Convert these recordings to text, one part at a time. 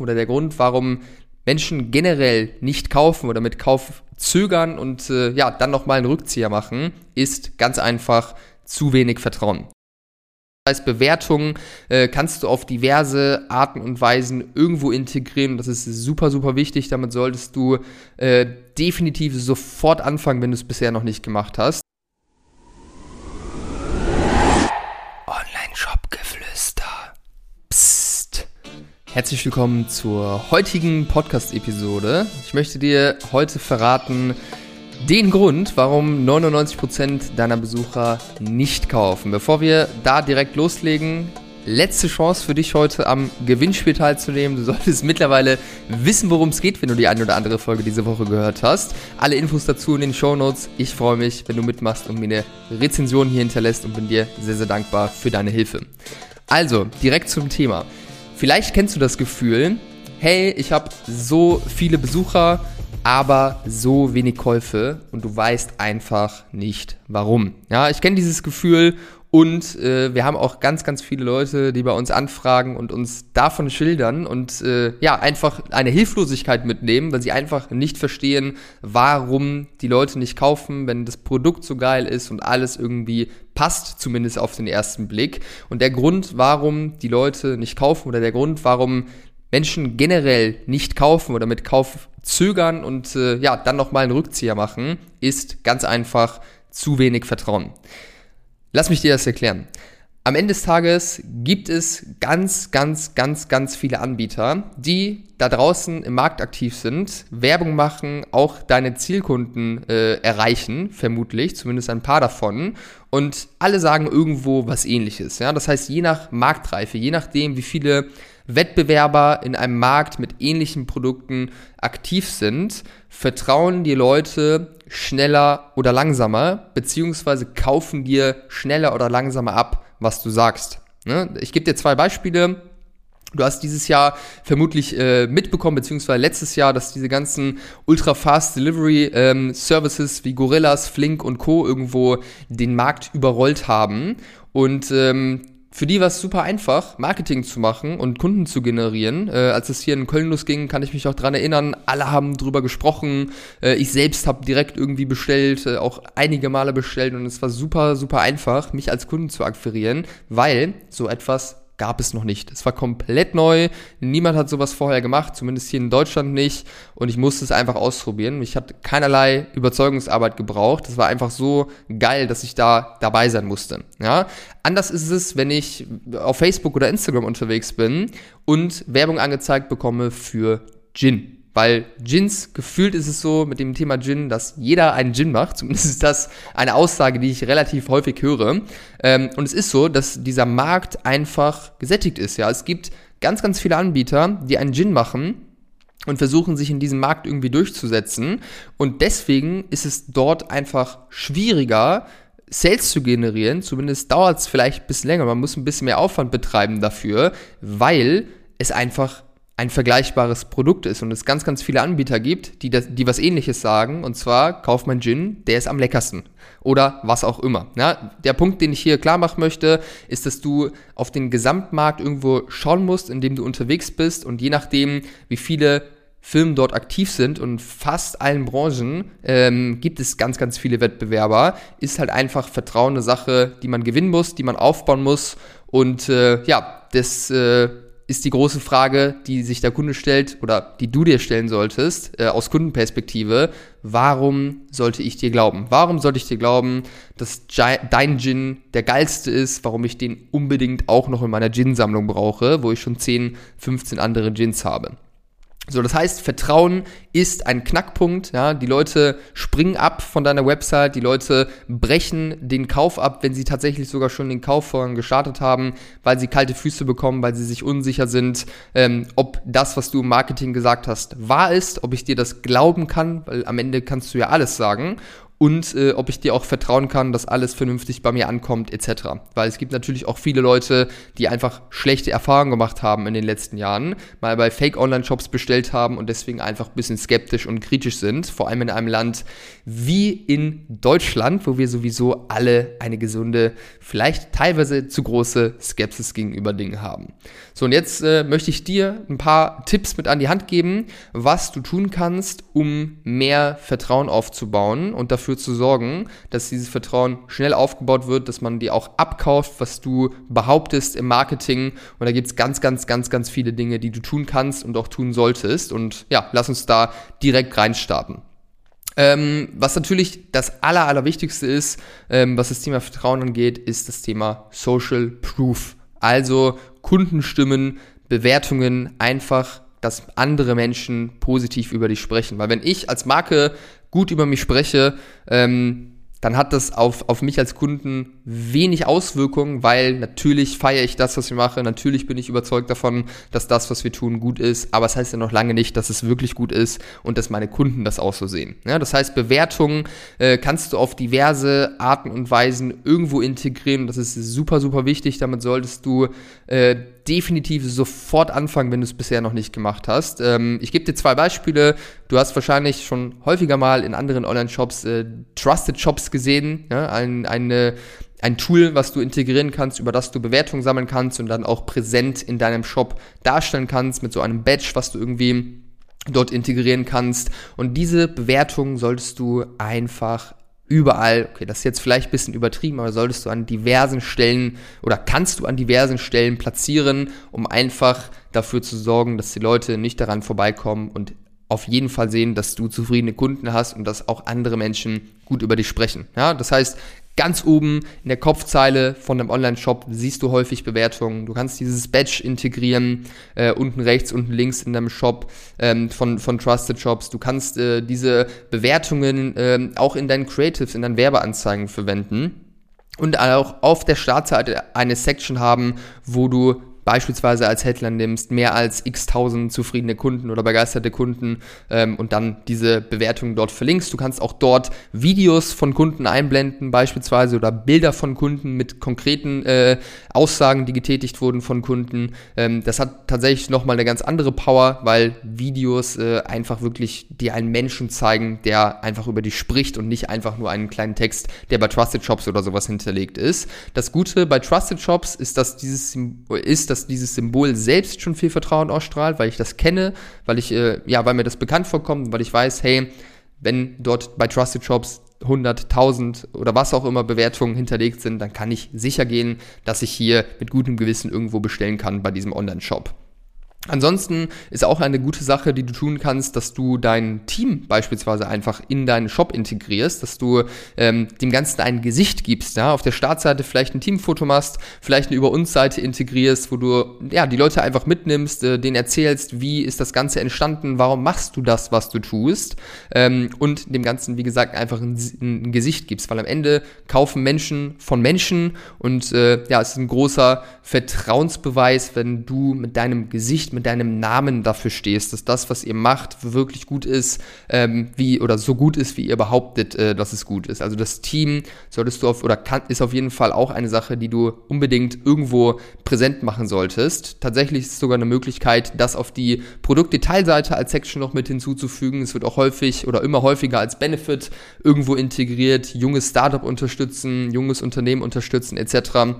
oder der Grund, warum Menschen generell nicht kaufen oder mit Kauf zögern und äh, ja, dann nochmal einen Rückzieher machen, ist ganz einfach zu wenig Vertrauen. Das heißt, Bewertungen äh, kannst du auf diverse Arten und Weisen irgendwo integrieren. Das ist super, super wichtig. Damit solltest du äh, definitiv sofort anfangen, wenn du es bisher noch nicht gemacht hast. Herzlich willkommen zur heutigen Podcast-Episode. Ich möchte dir heute verraten, den Grund, warum 99% deiner Besucher nicht kaufen. Bevor wir da direkt loslegen, letzte Chance für dich heute am Gewinnspiel teilzunehmen. Du solltest mittlerweile wissen, worum es geht, wenn du die eine oder andere Folge diese Woche gehört hast. Alle Infos dazu in den Show Notes. Ich freue mich, wenn du mitmachst und mir eine Rezension hier hinterlässt und bin dir sehr, sehr dankbar für deine Hilfe. Also, direkt zum Thema. Vielleicht kennst du das Gefühl, hey, ich habe so viele Besucher, aber so wenig Käufe und du weißt einfach nicht warum. Ja, ich kenne dieses Gefühl und äh, wir haben auch ganz, ganz viele Leute, die bei uns anfragen und uns davon schildern und äh, ja, einfach eine Hilflosigkeit mitnehmen, weil sie einfach nicht verstehen, warum die Leute nicht kaufen, wenn das Produkt so geil ist und alles irgendwie passt, zumindest auf den ersten Blick. Und der Grund, warum die Leute nicht kaufen oder der Grund, warum Menschen generell nicht kaufen oder mit Kauf zögern und äh, ja, dann nochmal einen Rückzieher machen, ist ganz einfach zu wenig Vertrauen. Lass mich dir das erklären. Am Ende des Tages gibt es ganz, ganz, ganz, ganz viele Anbieter, die da draußen im Markt aktiv sind, Werbung machen, auch deine Zielkunden äh, erreichen, vermutlich, zumindest ein paar davon. Und alle sagen irgendwo was ähnliches. Ja? Das heißt, je nach Marktreife, je nachdem, wie viele Wettbewerber in einem Markt mit ähnlichen Produkten aktiv sind, vertrauen die Leute schneller oder langsamer, beziehungsweise kaufen dir schneller oder langsamer ab, was du sagst. Ne? Ich gebe dir zwei Beispiele. Du hast dieses Jahr vermutlich äh, mitbekommen, beziehungsweise letztes Jahr, dass diese ganzen Ultra-Fast Delivery ähm, Services wie Gorillas, Flink und Co. irgendwo den Markt überrollt haben. Und ähm, für die war es super einfach, Marketing zu machen und Kunden zu generieren. Äh, als es hier in Köln losging, kann ich mich auch dran erinnern, alle haben drüber gesprochen. Äh, ich selbst habe direkt irgendwie bestellt, äh, auch einige Male bestellt und es war super, super einfach, mich als Kunden zu akquirieren, weil so etwas gab es noch nicht. Es war komplett neu. Niemand hat sowas vorher gemacht, zumindest hier in Deutschland nicht. Und ich musste es einfach ausprobieren. Ich hatte keinerlei Überzeugungsarbeit gebraucht. Das war einfach so geil, dass ich da dabei sein musste. Ja? Anders ist es, wenn ich auf Facebook oder Instagram unterwegs bin und Werbung angezeigt bekomme für Gin. Weil Gins, gefühlt ist es so mit dem Thema Gin, dass jeder einen Gin macht. Zumindest ist das eine Aussage, die ich relativ häufig höre. Ähm, und es ist so, dass dieser Markt einfach gesättigt ist. Ja, es gibt ganz, ganz viele Anbieter, die einen Gin machen und versuchen sich in diesem Markt irgendwie durchzusetzen. Und deswegen ist es dort einfach schwieriger, Sales zu generieren. Zumindest dauert es vielleicht ein bisschen länger. Man muss ein bisschen mehr Aufwand betreiben dafür, weil es einfach ein vergleichbares Produkt ist und es ganz, ganz viele Anbieter gibt, die, das, die was ähnliches sagen, und zwar, kauf mein Gin, der ist am leckersten. Oder was auch immer. Ja, der Punkt, den ich hier klar machen möchte, ist, dass du auf den Gesamtmarkt irgendwo schauen musst, in dem du unterwegs bist und je nachdem, wie viele Firmen dort aktiv sind und fast allen Branchen ähm, gibt es ganz, ganz viele Wettbewerber, ist halt einfach Vertrauen eine Sache, die man gewinnen muss, die man aufbauen muss und äh, ja, das äh, ist die große Frage, die sich der Kunde stellt oder die du dir stellen solltest, äh, aus Kundenperspektive. Warum sollte ich dir glauben? Warum sollte ich dir glauben, dass dein Gin der geilste ist, warum ich den unbedingt auch noch in meiner Gin-Sammlung brauche, wo ich schon 10, 15 andere Gins habe? So, das heißt, Vertrauen ist ein Knackpunkt. Ja, die Leute springen ab von deiner Website, die Leute brechen den Kauf ab, wenn sie tatsächlich sogar schon den Kauf vorhin gestartet haben, weil sie kalte Füße bekommen, weil sie sich unsicher sind, ähm, ob das, was du im Marketing gesagt hast, wahr ist, ob ich dir das glauben kann, weil am Ende kannst du ja alles sagen. Und äh, ob ich dir auch vertrauen kann, dass alles vernünftig bei mir ankommt etc. Weil es gibt natürlich auch viele Leute, die einfach schlechte Erfahrungen gemacht haben in den letzten Jahren, mal bei Fake-Online-Shops bestellt haben und deswegen einfach ein bisschen skeptisch und kritisch sind, vor allem in einem Land wie in Deutschland, wo wir sowieso alle eine gesunde, vielleicht teilweise zu große Skepsis gegenüber Dingen haben. So, und jetzt äh, möchte ich dir ein paar Tipps mit an die Hand geben, was du tun kannst, um mehr Vertrauen aufzubauen und dafür zu sorgen, dass dieses Vertrauen schnell aufgebaut wird, dass man dir auch abkauft, was du behauptest im Marketing. Und da gibt es ganz, ganz, ganz, ganz viele Dinge, die du tun kannst und auch tun solltest. Und ja, lass uns da direkt reinstarten. Ähm, was natürlich das Aller, Allerwichtigste ist, ähm, was das Thema Vertrauen angeht, ist das Thema Social Proof. Also Kundenstimmen, Bewertungen, einfach, dass andere Menschen positiv über dich sprechen. Weil wenn ich als Marke gut über mich spreche, ähm, dann hat das auf, auf mich als Kunden wenig Auswirkungen, weil natürlich feiere ich das, was ich mache, natürlich bin ich überzeugt davon, dass das, was wir tun, gut ist, aber es das heißt ja noch lange nicht, dass es wirklich gut ist und dass meine Kunden das auch so sehen. Ja, das heißt, Bewertungen äh, kannst du auf diverse Arten und Weisen irgendwo integrieren, das ist super, super wichtig, damit solltest du äh, definitiv sofort anfangen, wenn du es bisher noch nicht gemacht hast. Ähm, ich gebe dir zwei Beispiele. Du hast wahrscheinlich schon häufiger mal in anderen Online-Shops äh, Trusted Shops gesehen. Ja? Ein, eine, ein Tool, was du integrieren kannst, über das du Bewertungen sammeln kannst und dann auch präsent in deinem Shop darstellen kannst mit so einem Badge, was du irgendwie dort integrieren kannst. Und diese Bewertungen solltest du einfach überall, okay, das ist jetzt vielleicht ein bisschen übertrieben, aber solltest du an diversen Stellen oder kannst du an diversen Stellen platzieren, um einfach dafür zu sorgen, dass die Leute nicht daran vorbeikommen und auf jeden Fall sehen, dass du zufriedene Kunden hast und dass auch andere Menschen gut über dich sprechen. Ja, das heißt, Ganz oben in der Kopfzeile von einem Online-Shop siehst du häufig Bewertungen. Du kannst dieses Badge integrieren, äh, unten rechts, unten links in deinem Shop ähm, von, von Trusted Shops. Du kannst äh, diese Bewertungen äh, auch in deinen Creatives, in deinen Werbeanzeigen verwenden und auch auf der Startseite eine Section haben, wo du beispielsweise als Headline nimmst, mehr als x tausend zufriedene Kunden oder begeisterte Kunden ähm, und dann diese Bewertungen dort verlinkst. Du kannst auch dort Videos von Kunden einblenden, beispielsweise oder Bilder von Kunden mit konkreten äh, Aussagen, die getätigt wurden von Kunden. Ähm, das hat tatsächlich nochmal eine ganz andere Power, weil Videos äh, einfach wirklich dir einen Menschen zeigen, der einfach über dich spricht und nicht einfach nur einen kleinen Text, der bei Trusted Shops oder sowas hinterlegt ist. Das Gute bei Trusted Shops ist, dass dieses ist, dass dass dieses Symbol selbst schon viel Vertrauen ausstrahlt, weil ich das kenne, weil ich, äh, ja, weil mir das bekannt vorkommt, weil ich weiß, hey, wenn dort bei Trusted Shops 100, 1000 oder was auch immer Bewertungen hinterlegt sind, dann kann ich sicher gehen, dass ich hier mit gutem Gewissen irgendwo bestellen kann bei diesem Online-Shop. Ansonsten ist auch eine gute Sache, die du tun kannst, dass du dein Team beispielsweise einfach in deinen Shop integrierst, dass du ähm, dem Ganzen ein Gesicht gibst, ja, auf der Startseite vielleicht ein Teamfoto machst, vielleicht eine Über uns Seite integrierst, wo du ja die Leute einfach mitnimmst, äh, denen erzählst, wie ist das Ganze entstanden, warum machst du das, was du tust ähm, und dem Ganzen wie gesagt einfach ein, ein, Gesicht gibst, weil am Ende kaufen Menschen von Menschen und äh, ja, es ist ein großer Vertrauensbeweis, wenn du mit deinem Gesicht mit deinem Namen dafür stehst, dass das, was ihr macht, wirklich gut ist, ähm, wie oder so gut ist, wie ihr behauptet, äh, dass es gut ist. Also das Team solltest du auf oder kann, ist auf jeden Fall auch eine Sache, die du unbedingt irgendwo präsent machen solltest. Tatsächlich ist es sogar eine Möglichkeit, das auf die Produktdetailseite als Section noch mit hinzuzufügen. Es wird auch häufig oder immer häufiger als Benefit irgendwo integriert, junges Startup unterstützen, junges Unternehmen unterstützen etc.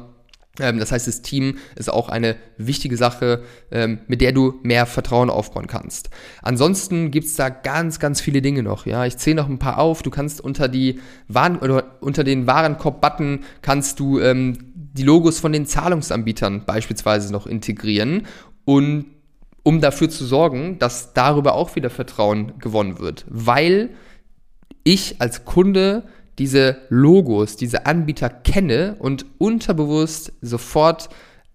Ähm, das heißt, das Team ist auch eine wichtige Sache, ähm, mit der du mehr Vertrauen aufbauen kannst. Ansonsten gibt's da ganz, ganz viele Dinge noch. Ja, ich zähle noch ein paar auf. Du kannst unter die Waren oder unter den Warenkorb-Button kannst du ähm, die Logos von den Zahlungsanbietern beispielsweise noch integrieren und um dafür zu sorgen, dass darüber auch wieder Vertrauen gewonnen wird, weil ich als Kunde diese Logos, diese Anbieter kenne und unterbewusst sofort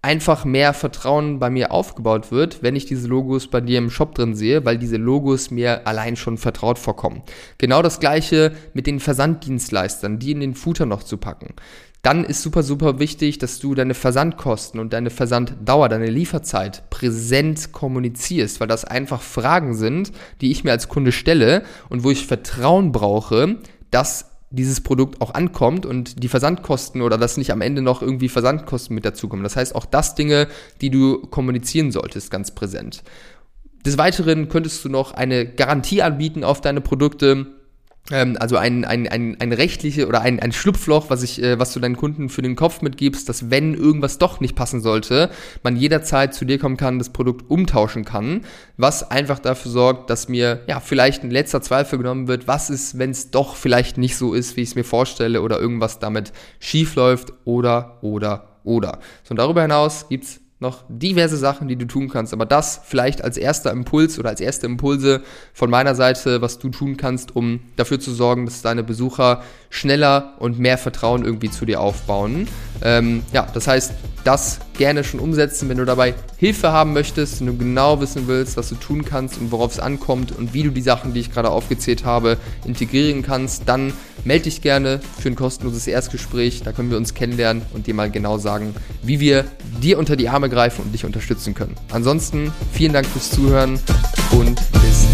einfach mehr Vertrauen bei mir aufgebaut wird, wenn ich diese Logos bei dir im Shop drin sehe, weil diese Logos mir allein schon vertraut vorkommen. Genau das gleiche mit den Versanddienstleistern, die in den Footer noch zu packen. Dann ist super, super wichtig, dass du deine Versandkosten und deine Versanddauer, deine Lieferzeit präsent kommunizierst, weil das einfach Fragen sind, die ich mir als Kunde stelle und wo ich Vertrauen brauche, dass dieses Produkt auch ankommt und die Versandkosten oder dass nicht am Ende noch irgendwie Versandkosten mit dazukommen. Das heißt, auch das Dinge, die du kommunizieren solltest, ganz präsent. Des Weiteren könntest du noch eine Garantie anbieten auf deine Produkte also ein, ein, ein, ein rechtliche oder ein, ein Schlupfloch, was ich, äh, was du deinen Kunden für den Kopf mitgibst, dass wenn irgendwas doch nicht passen sollte, man jederzeit zu dir kommen kann, das Produkt umtauschen kann, was einfach dafür sorgt, dass mir ja vielleicht ein letzter Zweifel genommen wird, was ist, wenn es doch vielleicht nicht so ist, wie ich es mir vorstelle oder irgendwas damit schief läuft oder oder oder. So und darüber hinaus gibt's noch diverse Sachen, die du tun kannst. Aber das vielleicht als erster Impuls oder als erste Impulse von meiner Seite, was du tun kannst, um dafür zu sorgen, dass deine Besucher schneller und mehr Vertrauen irgendwie zu dir aufbauen. Ähm, ja, das heißt, das gerne schon umsetzen, wenn du dabei Hilfe haben möchtest, wenn du genau wissen willst, was du tun kannst und worauf es ankommt und wie du die Sachen, die ich gerade aufgezählt habe, integrieren kannst, dann melde dich gerne für ein kostenloses Erstgespräch. Da können wir uns kennenlernen und dir mal genau sagen, wie wir dir unter die Arme greifen und dich unterstützen können. Ansonsten vielen Dank fürs Zuhören und bis